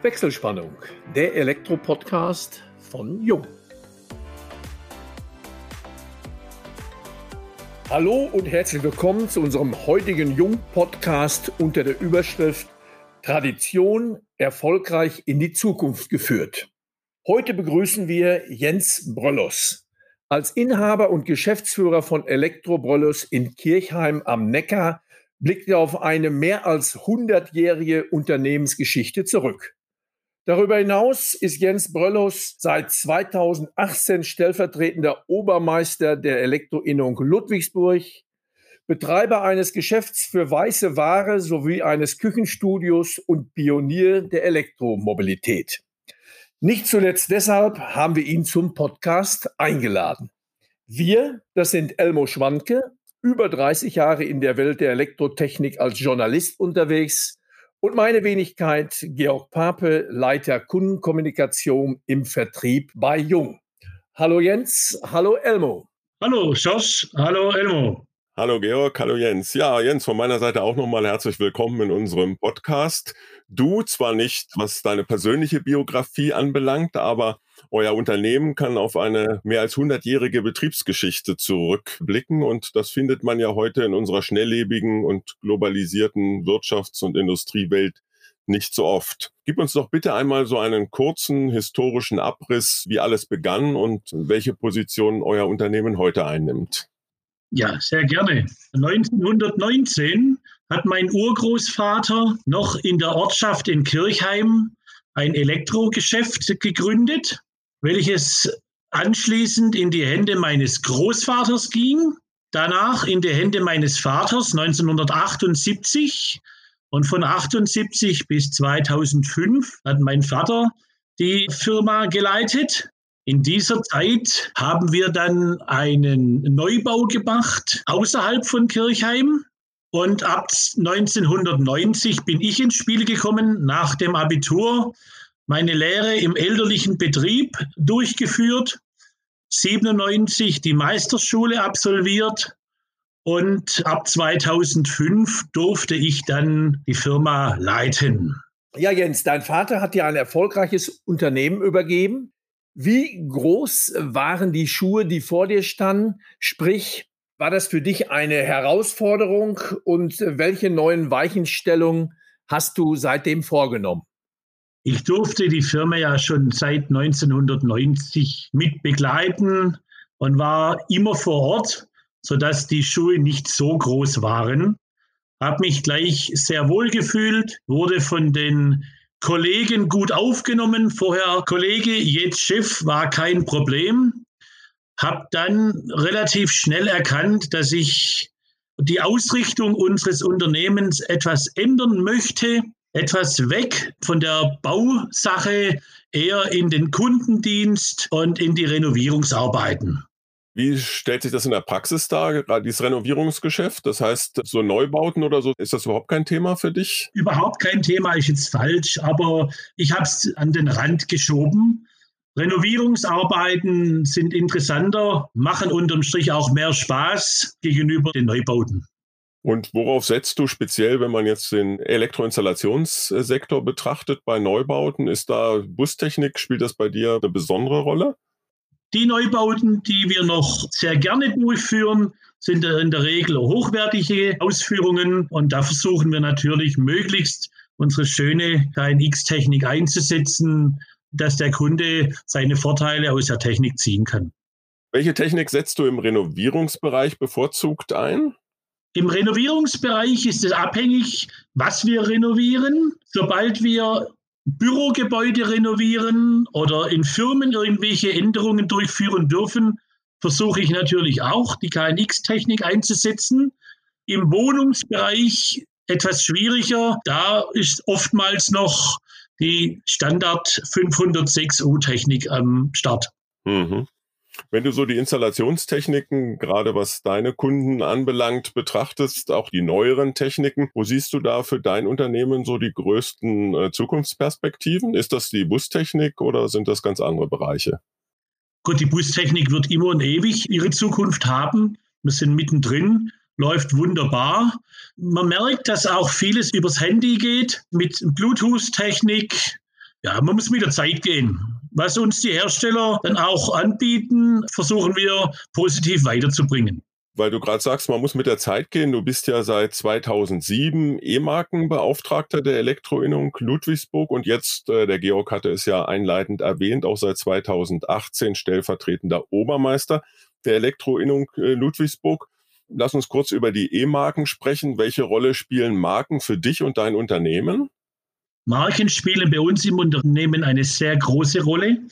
Wechselspannung, der Elektro-Podcast von Jung. Hallo und herzlich willkommen zu unserem heutigen Jung-Podcast unter der Überschrift Tradition erfolgreich in die Zukunft geführt. Heute begrüßen wir Jens Bröllos. Als Inhaber und Geschäftsführer von Elektro Bröllos in Kirchheim am Neckar blickt er auf eine mehr als 100-jährige Unternehmensgeschichte zurück. Darüber hinaus ist Jens Bröllos seit 2018 stellvertretender Obermeister der Elektroinnung Ludwigsburg, Betreiber eines Geschäfts für weiße Ware sowie eines Küchenstudios und Pionier der Elektromobilität. Nicht zuletzt deshalb haben wir ihn zum Podcast eingeladen. Wir, das sind Elmo Schwanke, über 30 Jahre in der Welt der Elektrotechnik als Journalist unterwegs, und meine Wenigkeit, Georg Pape, Leiter Kundenkommunikation im Vertrieb bei Jung. Hallo Jens, hallo Elmo. Hallo Josh, hallo Elmo. Hallo Georg, hallo Jens. Ja, Jens, von meiner Seite auch nochmal herzlich willkommen in unserem Podcast. Du zwar nicht, was deine persönliche Biografie anbelangt, aber euer Unternehmen kann auf eine mehr als hundertjährige Betriebsgeschichte zurückblicken und das findet man ja heute in unserer schnelllebigen und globalisierten Wirtschafts- und Industriewelt nicht so oft. Gib uns doch bitte einmal so einen kurzen historischen Abriss, wie alles begann und welche Position euer Unternehmen heute einnimmt. Ja, sehr gerne. 1919 hat mein Urgroßvater noch in der Ortschaft in Kirchheim ein Elektrogeschäft gegründet welches anschließend in die Hände meines Großvaters ging, danach in die Hände meines Vaters 1978 und von 78 bis 2005 hat mein Vater die Firma geleitet. In dieser Zeit haben wir dann einen Neubau gemacht außerhalb von Kirchheim. Und ab 1990 bin ich ins Spiel gekommen nach dem Abitur meine Lehre im elterlichen Betrieb durchgeführt, 97 die Meisterschule absolviert und ab 2005 durfte ich dann die Firma leiten. Ja, Jens, dein Vater hat dir ein erfolgreiches Unternehmen übergeben. Wie groß waren die Schuhe, die vor dir standen? Sprich, war das für dich eine Herausforderung und welche neuen Weichenstellungen hast du seitdem vorgenommen? Ich durfte die Firma ja schon seit 1990 mit begleiten und war immer vor Ort, sodass die Schuhe nicht so groß waren. Habe mich gleich sehr wohl gefühlt, wurde von den Kollegen gut aufgenommen. Vorher Kollege, jetzt Chef war kein Problem. Habe dann relativ schnell erkannt, dass ich die Ausrichtung unseres Unternehmens etwas ändern möchte etwas weg von der Bausache, eher in den Kundendienst und in die Renovierungsarbeiten. Wie stellt sich das in der Praxis dar, gerade dieses Renovierungsgeschäft? Das heißt, so Neubauten oder so, ist das überhaupt kein Thema für dich? Überhaupt kein Thema, ist jetzt falsch, aber ich habe es an den Rand geschoben. Renovierungsarbeiten sind interessanter, machen unterm Strich auch mehr Spaß gegenüber den Neubauten. Und worauf setzt du speziell, wenn man jetzt den Elektroinstallationssektor betrachtet bei Neubauten? Ist da Bustechnik, spielt das bei dir eine besondere Rolle? Die Neubauten, die wir noch sehr gerne durchführen, sind in der Regel hochwertige Ausführungen und da versuchen wir natürlich möglichst unsere schöne KNX-Technik einzusetzen, dass der Kunde seine Vorteile aus der Technik ziehen kann. Welche Technik setzt du im Renovierungsbereich bevorzugt ein? Im Renovierungsbereich ist es abhängig, was wir renovieren. Sobald wir Bürogebäude renovieren oder in Firmen irgendwelche Änderungen durchführen dürfen, versuche ich natürlich auch, die KNX-Technik einzusetzen. Im Wohnungsbereich etwas schwieriger. Da ist oftmals noch die Standard 506 U-Technik am Start. Mhm. Wenn du so die Installationstechniken, gerade was deine Kunden anbelangt, betrachtest, auch die neueren Techniken, wo siehst du da für dein Unternehmen so die größten äh, Zukunftsperspektiven? Ist das die Bustechnik oder sind das ganz andere Bereiche? Gut, die Bustechnik wird immer und ewig ihre Zukunft haben. Wir sind mittendrin, läuft wunderbar. Man merkt, dass auch vieles übers Handy geht mit Bluetooth-Technik, ja, man muss mit der Zeit gehen. Was uns die Hersteller dann auch anbieten, versuchen wir positiv weiterzubringen weil du gerade sagst, man muss mit der Zeit gehen. Du bist ja seit 2007 E-Markenbeauftragter der Elektroinnung Ludwigsburg und jetzt, äh, der Georg hatte es ja einleitend erwähnt, auch seit 2018 stellvertretender Obermeister der Elektroinnung äh, Ludwigsburg. Lass uns kurz über die E-Marken sprechen. Welche Rolle spielen Marken für dich und dein Unternehmen? Marken spielen bei uns im Unternehmen eine sehr große Rolle.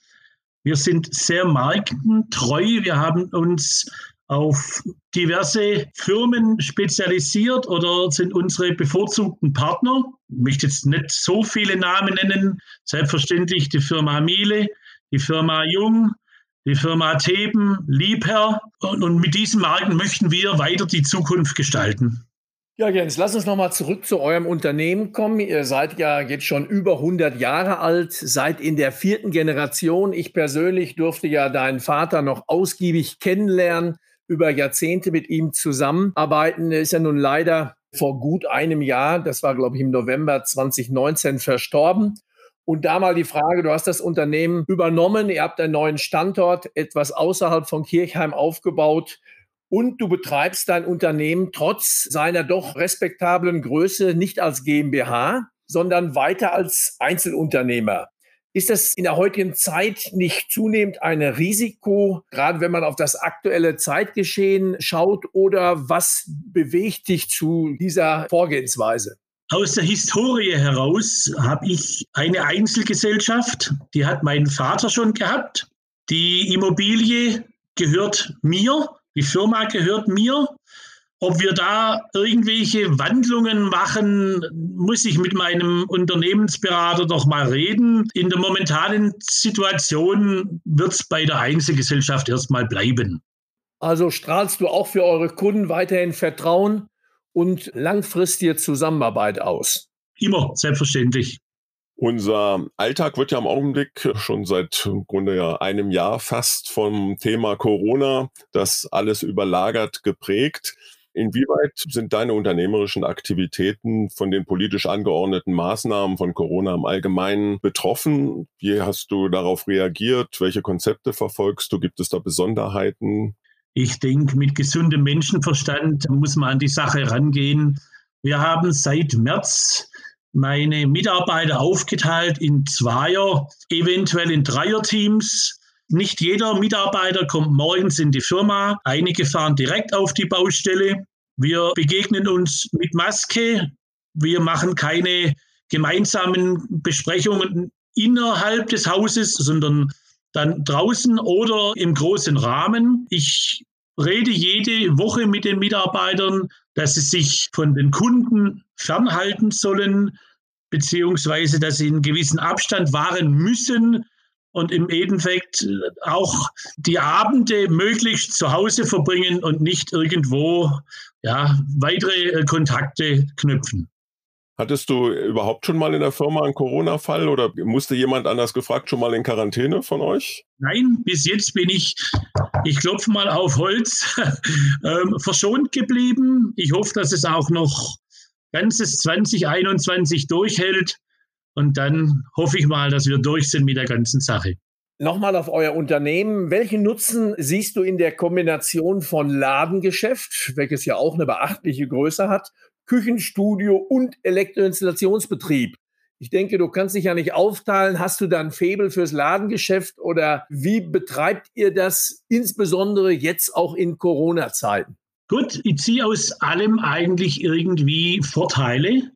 Wir sind sehr markentreu. Wir haben uns auf diverse Firmen spezialisiert oder sind unsere bevorzugten Partner. Ich möchte jetzt nicht so viele Namen nennen. Selbstverständlich die Firma Miele, die Firma Jung, die Firma Theben, Liebherr. Und, und mit diesen Marken möchten wir weiter die Zukunft gestalten. Ja, Jens, lass uns nochmal zurück zu eurem Unternehmen kommen. Ihr seid ja jetzt schon über 100 Jahre alt, seid in der vierten Generation. Ich persönlich durfte ja deinen Vater noch ausgiebig kennenlernen über Jahrzehnte mit ihm zusammenarbeiten. Er ist ja nun leider vor gut einem Jahr, das war glaube ich im November 2019, verstorben. Und da mal die Frage, du hast das Unternehmen übernommen, ihr habt einen neuen Standort etwas außerhalb von Kirchheim aufgebaut und du betreibst dein Unternehmen trotz seiner doch respektablen Größe nicht als GmbH, sondern weiter als Einzelunternehmer. Ist das in der heutigen Zeit nicht zunehmend ein Risiko, gerade wenn man auf das aktuelle Zeitgeschehen schaut? Oder was bewegt dich zu dieser Vorgehensweise? Aus der Historie heraus habe ich eine Einzelgesellschaft, die hat mein Vater schon gehabt. Die Immobilie gehört mir, die Firma gehört mir. Ob wir da irgendwelche Wandlungen machen, muss ich mit meinem Unternehmensberater doch mal reden. In der momentanen Situation wird es bei der Einzelgesellschaft erstmal bleiben. Also strahlst du auch für eure Kunden weiterhin Vertrauen und langfristige Zusammenarbeit aus? Immer, selbstverständlich. Unser Alltag wird ja im Augenblick schon seit im Grunde ja einem Jahr fast vom Thema Corona, das alles überlagert, geprägt. Inwieweit sind deine unternehmerischen Aktivitäten von den politisch angeordneten Maßnahmen von Corona im Allgemeinen betroffen? Wie hast du darauf reagiert? Welche Konzepte verfolgst du? Gibt es da Besonderheiten? Ich denke, mit gesundem Menschenverstand muss man an die Sache rangehen. Wir haben seit März meine Mitarbeiter aufgeteilt in Zweier, eventuell in Dreierteams. Nicht jeder Mitarbeiter kommt morgens in die Firma. Einige fahren direkt auf die Baustelle. Wir begegnen uns mit Maske. Wir machen keine gemeinsamen Besprechungen innerhalb des Hauses, sondern dann draußen oder im großen Rahmen. Ich rede jede Woche mit den Mitarbeitern, dass sie sich von den Kunden fernhalten sollen, beziehungsweise dass sie einen gewissen Abstand wahren müssen, und im Endeffekt äh, auch die Abende möglichst zu Hause verbringen und nicht irgendwo ja, weitere äh, Kontakte knüpfen. Hattest du überhaupt schon mal in der Firma einen Corona-Fall oder musste jemand anders gefragt schon mal in Quarantäne von euch? Nein, bis jetzt bin ich, ich klopfe mal auf Holz, ähm, verschont geblieben. Ich hoffe, dass es auch noch ganzes 2021 durchhält. Und dann hoffe ich mal, dass wir durch sind mit der ganzen Sache. Nochmal auf euer Unternehmen. Welchen Nutzen siehst du in der Kombination von Ladengeschäft, welches ja auch eine beachtliche Größe hat, Küchenstudio und Elektroinstallationsbetrieb? Ich denke, du kannst dich ja nicht aufteilen. Hast du da ein Faible fürs Ladengeschäft oder wie betreibt ihr das insbesondere jetzt auch in Corona-Zeiten? Gut, ich ziehe aus allem eigentlich irgendwie Vorteile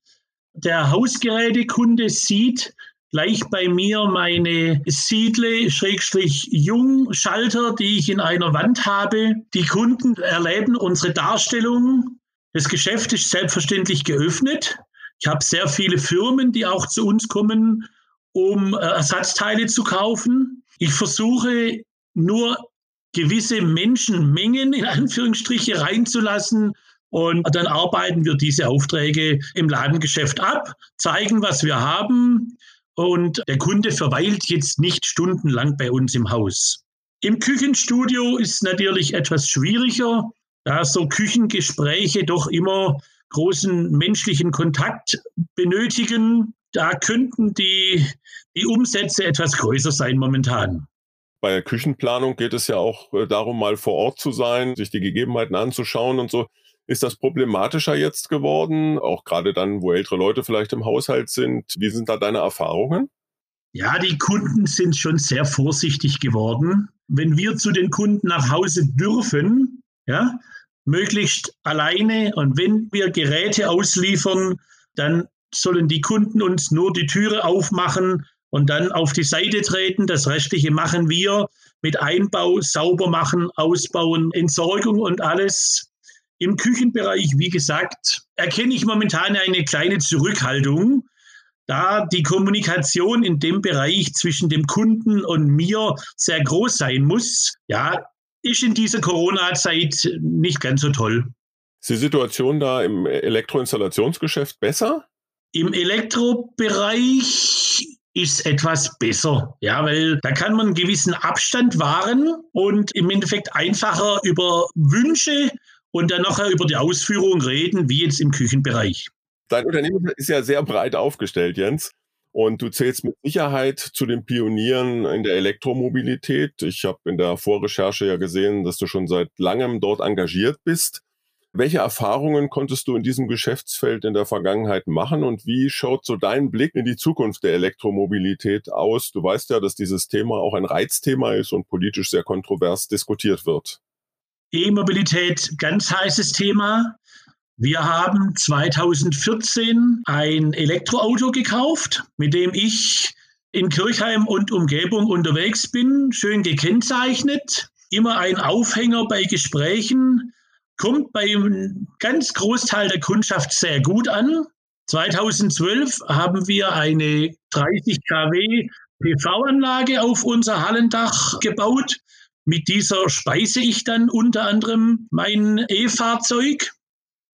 der Hausgerätekunde sieht gleich bei mir meine Siedle-Jung-Schalter, die ich in einer Wand habe. Die Kunden erleben unsere Darstellung. Das Geschäft ist selbstverständlich geöffnet. Ich habe sehr viele Firmen, die auch zu uns kommen, um äh, Ersatzteile zu kaufen. Ich versuche nur gewisse Menschenmengen in Anführungsstriche reinzulassen, und dann arbeiten wir diese Aufträge im Ladengeschäft ab, zeigen, was wir haben. Und der Kunde verweilt jetzt nicht stundenlang bei uns im Haus. Im Küchenstudio ist natürlich etwas schwieriger, da so Küchengespräche doch immer großen menschlichen Kontakt benötigen. da könnten die, die Umsätze etwas größer sein momentan. Bei der Küchenplanung geht es ja auch äh, darum, mal vor Ort zu sein, sich die Gegebenheiten anzuschauen und so. Ist das problematischer jetzt geworden, auch gerade dann, wo ältere Leute vielleicht im Haushalt sind? Wie sind da deine Erfahrungen? Ja, die Kunden sind schon sehr vorsichtig geworden. Wenn wir zu den Kunden nach Hause dürfen, ja, möglichst alleine und wenn wir Geräte ausliefern, dann sollen die Kunden uns nur die Türe aufmachen und dann auf die Seite treten. Das Restliche machen wir mit Einbau, sauber machen, ausbauen, Entsorgung und alles. Im Küchenbereich, wie gesagt, erkenne ich momentan eine kleine Zurückhaltung, da die Kommunikation in dem Bereich zwischen dem Kunden und mir sehr groß sein muss. Ja, ist in dieser Corona-Zeit nicht ganz so toll. Ist die Situation da im Elektroinstallationsgeschäft besser? Im Elektrobereich ist etwas besser. Ja, weil da kann man einen gewissen Abstand wahren und im Endeffekt einfacher über Wünsche und dann nachher über die Ausführung reden, wie jetzt im Küchenbereich. Dein Unternehmen ist ja sehr breit aufgestellt, Jens. Und du zählst mit Sicherheit zu den Pionieren in der Elektromobilität. Ich habe in der Vorrecherche ja gesehen, dass du schon seit langem dort engagiert bist. Welche Erfahrungen konntest du in diesem Geschäftsfeld in der Vergangenheit machen und wie schaut so dein Blick in die Zukunft der Elektromobilität aus? Du weißt ja, dass dieses Thema auch ein Reizthema ist und politisch sehr kontrovers diskutiert wird. E-Mobilität, ganz heißes Thema. Wir haben 2014 ein Elektroauto gekauft, mit dem ich in Kirchheim und Umgebung unterwegs bin, schön gekennzeichnet. Immer ein Aufhänger bei Gesprächen, kommt beim ganz Großteil der Kundschaft sehr gut an. 2012 haben wir eine 30 kW PV-Anlage auf unser Hallendach gebaut. Mit dieser speise ich dann unter anderem mein E-Fahrzeug.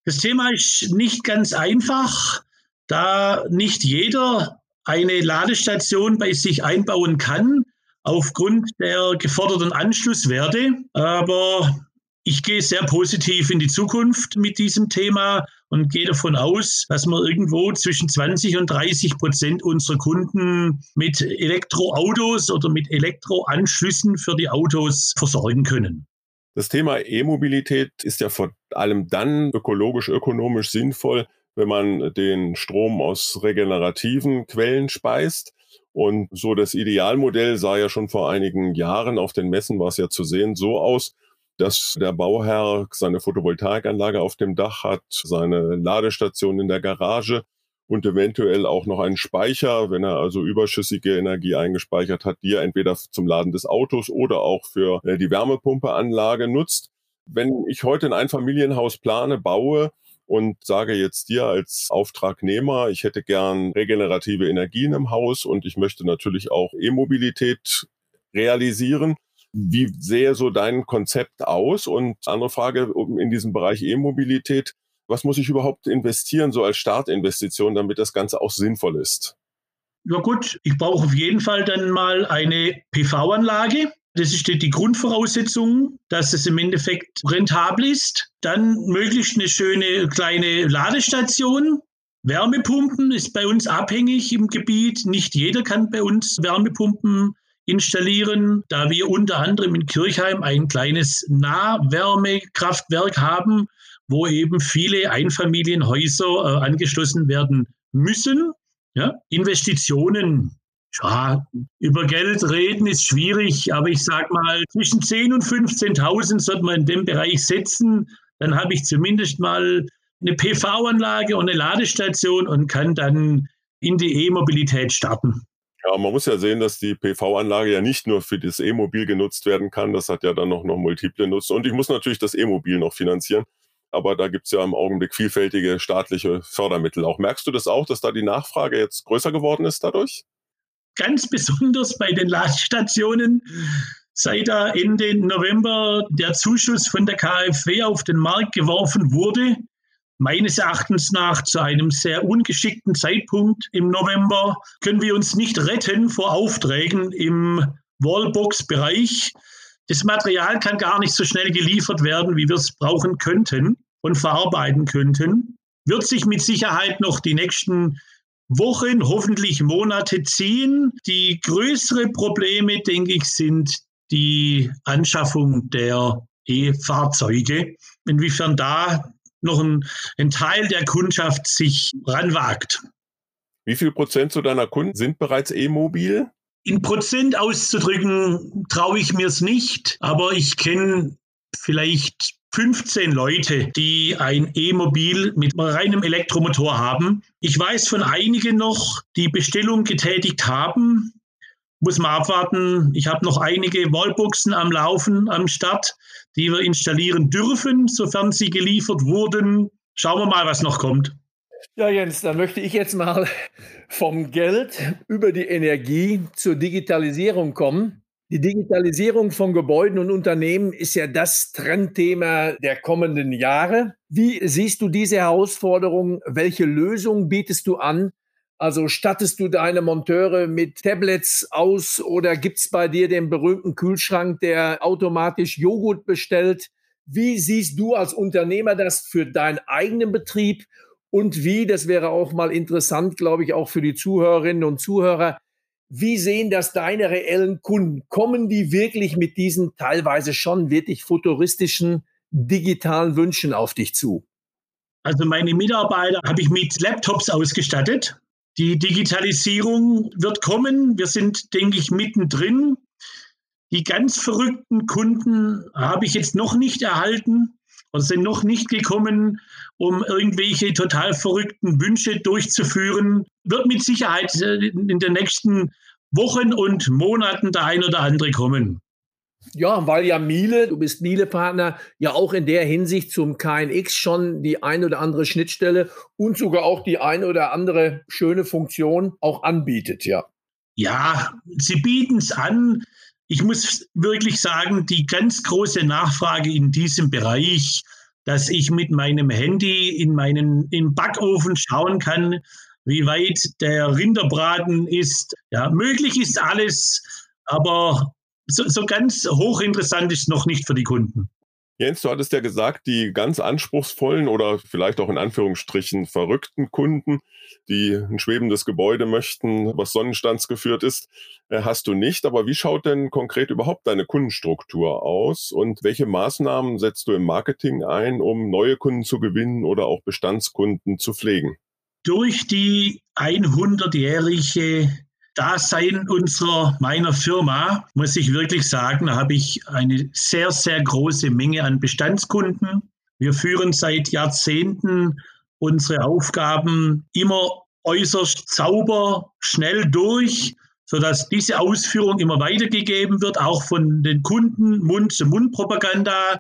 Das Thema ist nicht ganz einfach, da nicht jeder eine Ladestation bei sich einbauen kann aufgrund der geforderten Anschlusswerte. Aber ich gehe sehr positiv in die Zukunft mit diesem Thema und gehe davon aus, dass wir irgendwo zwischen 20 und 30 Prozent unserer Kunden mit Elektroautos oder mit Elektroanschlüssen für die Autos versorgen können. Das Thema E-Mobilität ist ja vor allem dann ökologisch, ökonomisch sinnvoll, wenn man den Strom aus regenerativen Quellen speist. Und so das Idealmodell sah ja schon vor einigen Jahren auf den Messen war es ja zu sehen so aus, dass der Bauherr seine Photovoltaikanlage auf dem Dach hat, seine Ladestation in der Garage und eventuell auch noch einen Speicher, wenn er also überschüssige Energie eingespeichert hat, die er entweder zum Laden des Autos oder auch für äh, die Wärmepumpeanlage nutzt. Wenn ich heute ein Einfamilienhaus plane, baue und sage jetzt dir als Auftragnehmer, ich hätte gern regenerative Energien im Haus und ich möchte natürlich auch E-Mobilität realisieren, wie sähe so dein Konzept aus? Und andere Frage in diesem Bereich E-Mobilität. Was muss ich überhaupt investieren, so als Startinvestition, damit das Ganze auch sinnvoll ist? Ja gut, ich brauche auf jeden Fall dann mal eine PV-Anlage. Das ist die Grundvoraussetzung, dass es im Endeffekt rentabel ist. Dann möglichst eine schöne kleine Ladestation. Wärmepumpen ist bei uns abhängig im Gebiet. Nicht jeder kann bei uns Wärmepumpen installieren, da wir unter anderem in Kirchheim ein kleines Nahwärmekraftwerk haben, wo eben viele Einfamilienhäuser äh, angeschlossen werden müssen. Ja, Investitionen, ja, über Geld reden ist schwierig, aber ich sage mal, zwischen 10.000 und 15.000 sollte man in dem Bereich setzen. Dann habe ich zumindest mal eine PV-Anlage und eine Ladestation und kann dann in die E-Mobilität starten. Ja, man muss ja sehen, dass die PV-Anlage ja nicht nur für das E-Mobil genutzt werden kann. Das hat ja dann noch, noch multiple Nutzen. Und ich muss natürlich das E-Mobil noch finanzieren. Aber da gibt es ja im Augenblick vielfältige staatliche Fördermittel auch. Merkst du das auch, dass da die Nachfrage jetzt größer geworden ist dadurch? Ganz besonders bei den Ladestationen. Seit da Ende November der Zuschuss von der KfW auf den Markt geworfen wurde, meines Erachtens nach zu einem sehr ungeschickten Zeitpunkt im November können wir uns nicht retten vor Aufträgen im Wallbox-Bereich. Das Material kann gar nicht so schnell geliefert werden, wie wir es brauchen könnten und verarbeiten könnten. Wird sich mit Sicherheit noch die nächsten Wochen, hoffentlich Monate ziehen. Die größere Probleme, denke ich, sind die Anschaffung der E-Fahrzeuge. Inwiefern da noch ein, ein Teil der Kundschaft sich ranwagt. Wie viel Prozent zu deiner Kunden sind bereits E-Mobil? In Prozent auszudrücken traue ich mir es nicht, aber ich kenne vielleicht 15 Leute, die ein E-Mobil mit reinem Elektromotor haben. Ich weiß von einigen noch, die Bestellung getätigt haben. Muss man abwarten. Ich habe noch einige Wallboxen am Laufen, am Start, die wir installieren dürfen, sofern sie geliefert wurden. Schauen wir mal, was noch kommt. Ja, Jens, dann möchte ich jetzt mal vom Geld über die Energie zur Digitalisierung kommen. Die Digitalisierung von Gebäuden und Unternehmen ist ja das Trendthema der kommenden Jahre. Wie siehst du diese Herausforderung? Welche Lösungen bietest du an? Also stattest du deine Monteure mit Tablets aus oder gibt es bei dir den berühmten Kühlschrank, der automatisch Joghurt bestellt? Wie siehst du als Unternehmer das für deinen eigenen Betrieb und wie, das wäre auch mal interessant, glaube ich, auch für die Zuhörerinnen und Zuhörer, wie sehen das deine reellen Kunden? Kommen die wirklich mit diesen teilweise schon wirklich futuristischen digitalen Wünschen auf dich zu? Also meine Mitarbeiter habe ich mit Laptops ausgestattet. Die Digitalisierung wird kommen. Wir sind, denke ich, mittendrin. Die ganz verrückten Kunden habe ich jetzt noch nicht erhalten und sind noch nicht gekommen, um irgendwelche total verrückten Wünsche durchzuführen. Wird mit Sicherheit äh, in den nächsten Wochen und Monaten der ein oder andere kommen. Ja, weil ja Miele, du bist Miele-Partner, ja auch in der Hinsicht zum KNX schon die ein oder andere Schnittstelle und sogar auch die ein oder andere schöne Funktion auch anbietet, ja. Ja, sie bieten es an ich muss wirklich sagen, die ganz große Nachfrage in diesem Bereich, dass ich mit meinem Handy in meinen im Backofen schauen kann, wie weit der Rinderbraten ist. Ja, möglich ist alles, aber so, so ganz hochinteressant ist noch nicht für die Kunden. Jens, du hattest ja gesagt, die ganz anspruchsvollen oder vielleicht auch in Anführungsstrichen verrückten Kunden, die ein schwebendes Gebäude möchten, was sonnenstandsgeführt ist, äh, hast du nicht. Aber wie schaut denn konkret überhaupt deine Kundenstruktur aus und welche Maßnahmen setzt du im Marketing ein, um neue Kunden zu gewinnen oder auch Bestandskunden zu pflegen? Durch die 100-jährige Dasein unserer, meiner Firma, muss ich wirklich sagen, habe ich eine sehr, sehr große Menge an Bestandskunden. Wir führen seit Jahrzehnten unsere Aufgaben immer äußerst sauber, schnell durch, sodass diese Ausführung immer weitergegeben wird, auch von den Kunden, Mund-zu-Mund-Propaganda.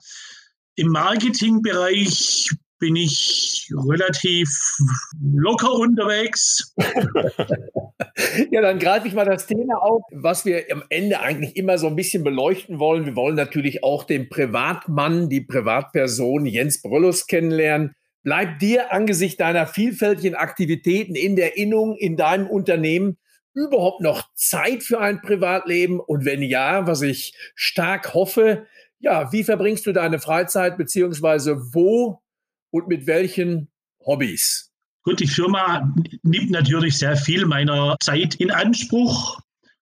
Im Marketingbereich bin ich relativ locker unterwegs. ja, dann greife ich mal das Thema auf, was wir am Ende eigentlich immer so ein bisschen beleuchten wollen. Wir wollen natürlich auch den Privatmann, die Privatperson Jens Bröllus kennenlernen. Bleibt dir angesichts deiner vielfältigen Aktivitäten in der Innung, in deinem Unternehmen überhaupt noch Zeit für ein Privatleben? Und wenn ja, was ich stark hoffe, ja, wie verbringst du deine Freizeit, beziehungsweise wo und mit welchen Hobbys? Gut, die Firma nimmt natürlich sehr viel meiner Zeit in Anspruch,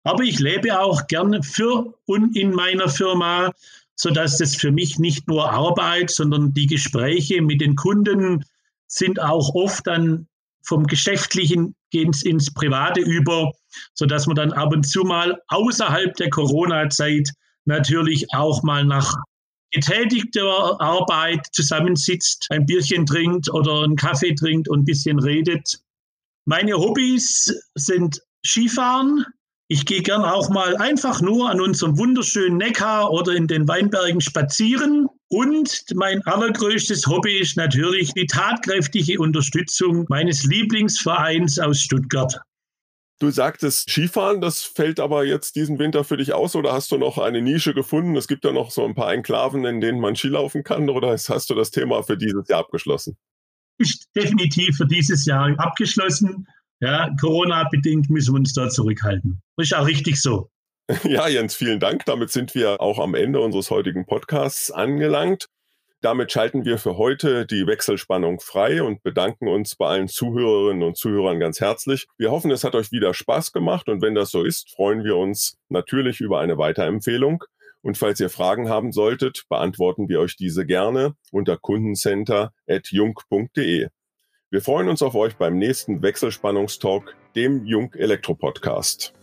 aber ich lebe auch gern für und in meiner Firma, sodass das für mich nicht nur Arbeit, sondern die Gespräche mit den Kunden sind auch oft dann vom Geschäftlichen gehen ins Private über, sodass man dann ab und zu mal außerhalb der Corona-Zeit natürlich auch mal nach getätigter Arbeit zusammensitzt, ein Bierchen trinkt oder einen Kaffee trinkt und ein bisschen redet. Meine Hobbys sind Skifahren. Ich gehe gern auch mal einfach nur an unserem wunderschönen Neckar oder in den Weinbergen spazieren. Und mein allergrößtes Hobby ist natürlich die tatkräftige Unterstützung meines Lieblingsvereins aus Stuttgart. Du sagtest Skifahren, das fällt aber jetzt diesen Winter für dich aus oder hast du noch eine Nische gefunden? Es gibt ja noch so ein paar Enklaven, in denen man Skilaufen kann oder hast du das Thema für dieses Jahr abgeschlossen? Ist definitiv für dieses Jahr abgeschlossen. Ja, Corona-bedingt müssen wir uns da zurückhalten. Ist auch richtig so. Ja, Jens, vielen Dank. Damit sind wir auch am Ende unseres heutigen Podcasts angelangt. Damit schalten wir für heute die Wechselspannung frei und bedanken uns bei allen Zuhörerinnen und Zuhörern ganz herzlich. Wir hoffen, es hat euch wieder Spaß gemacht und wenn das so ist, freuen wir uns natürlich über eine Weiterempfehlung. Und falls ihr Fragen haben solltet, beantworten wir euch diese gerne unter kundencenter.jung.de. Wir freuen uns auf euch beim nächsten Wechselspannungstalk, dem Jung Elektro Podcast.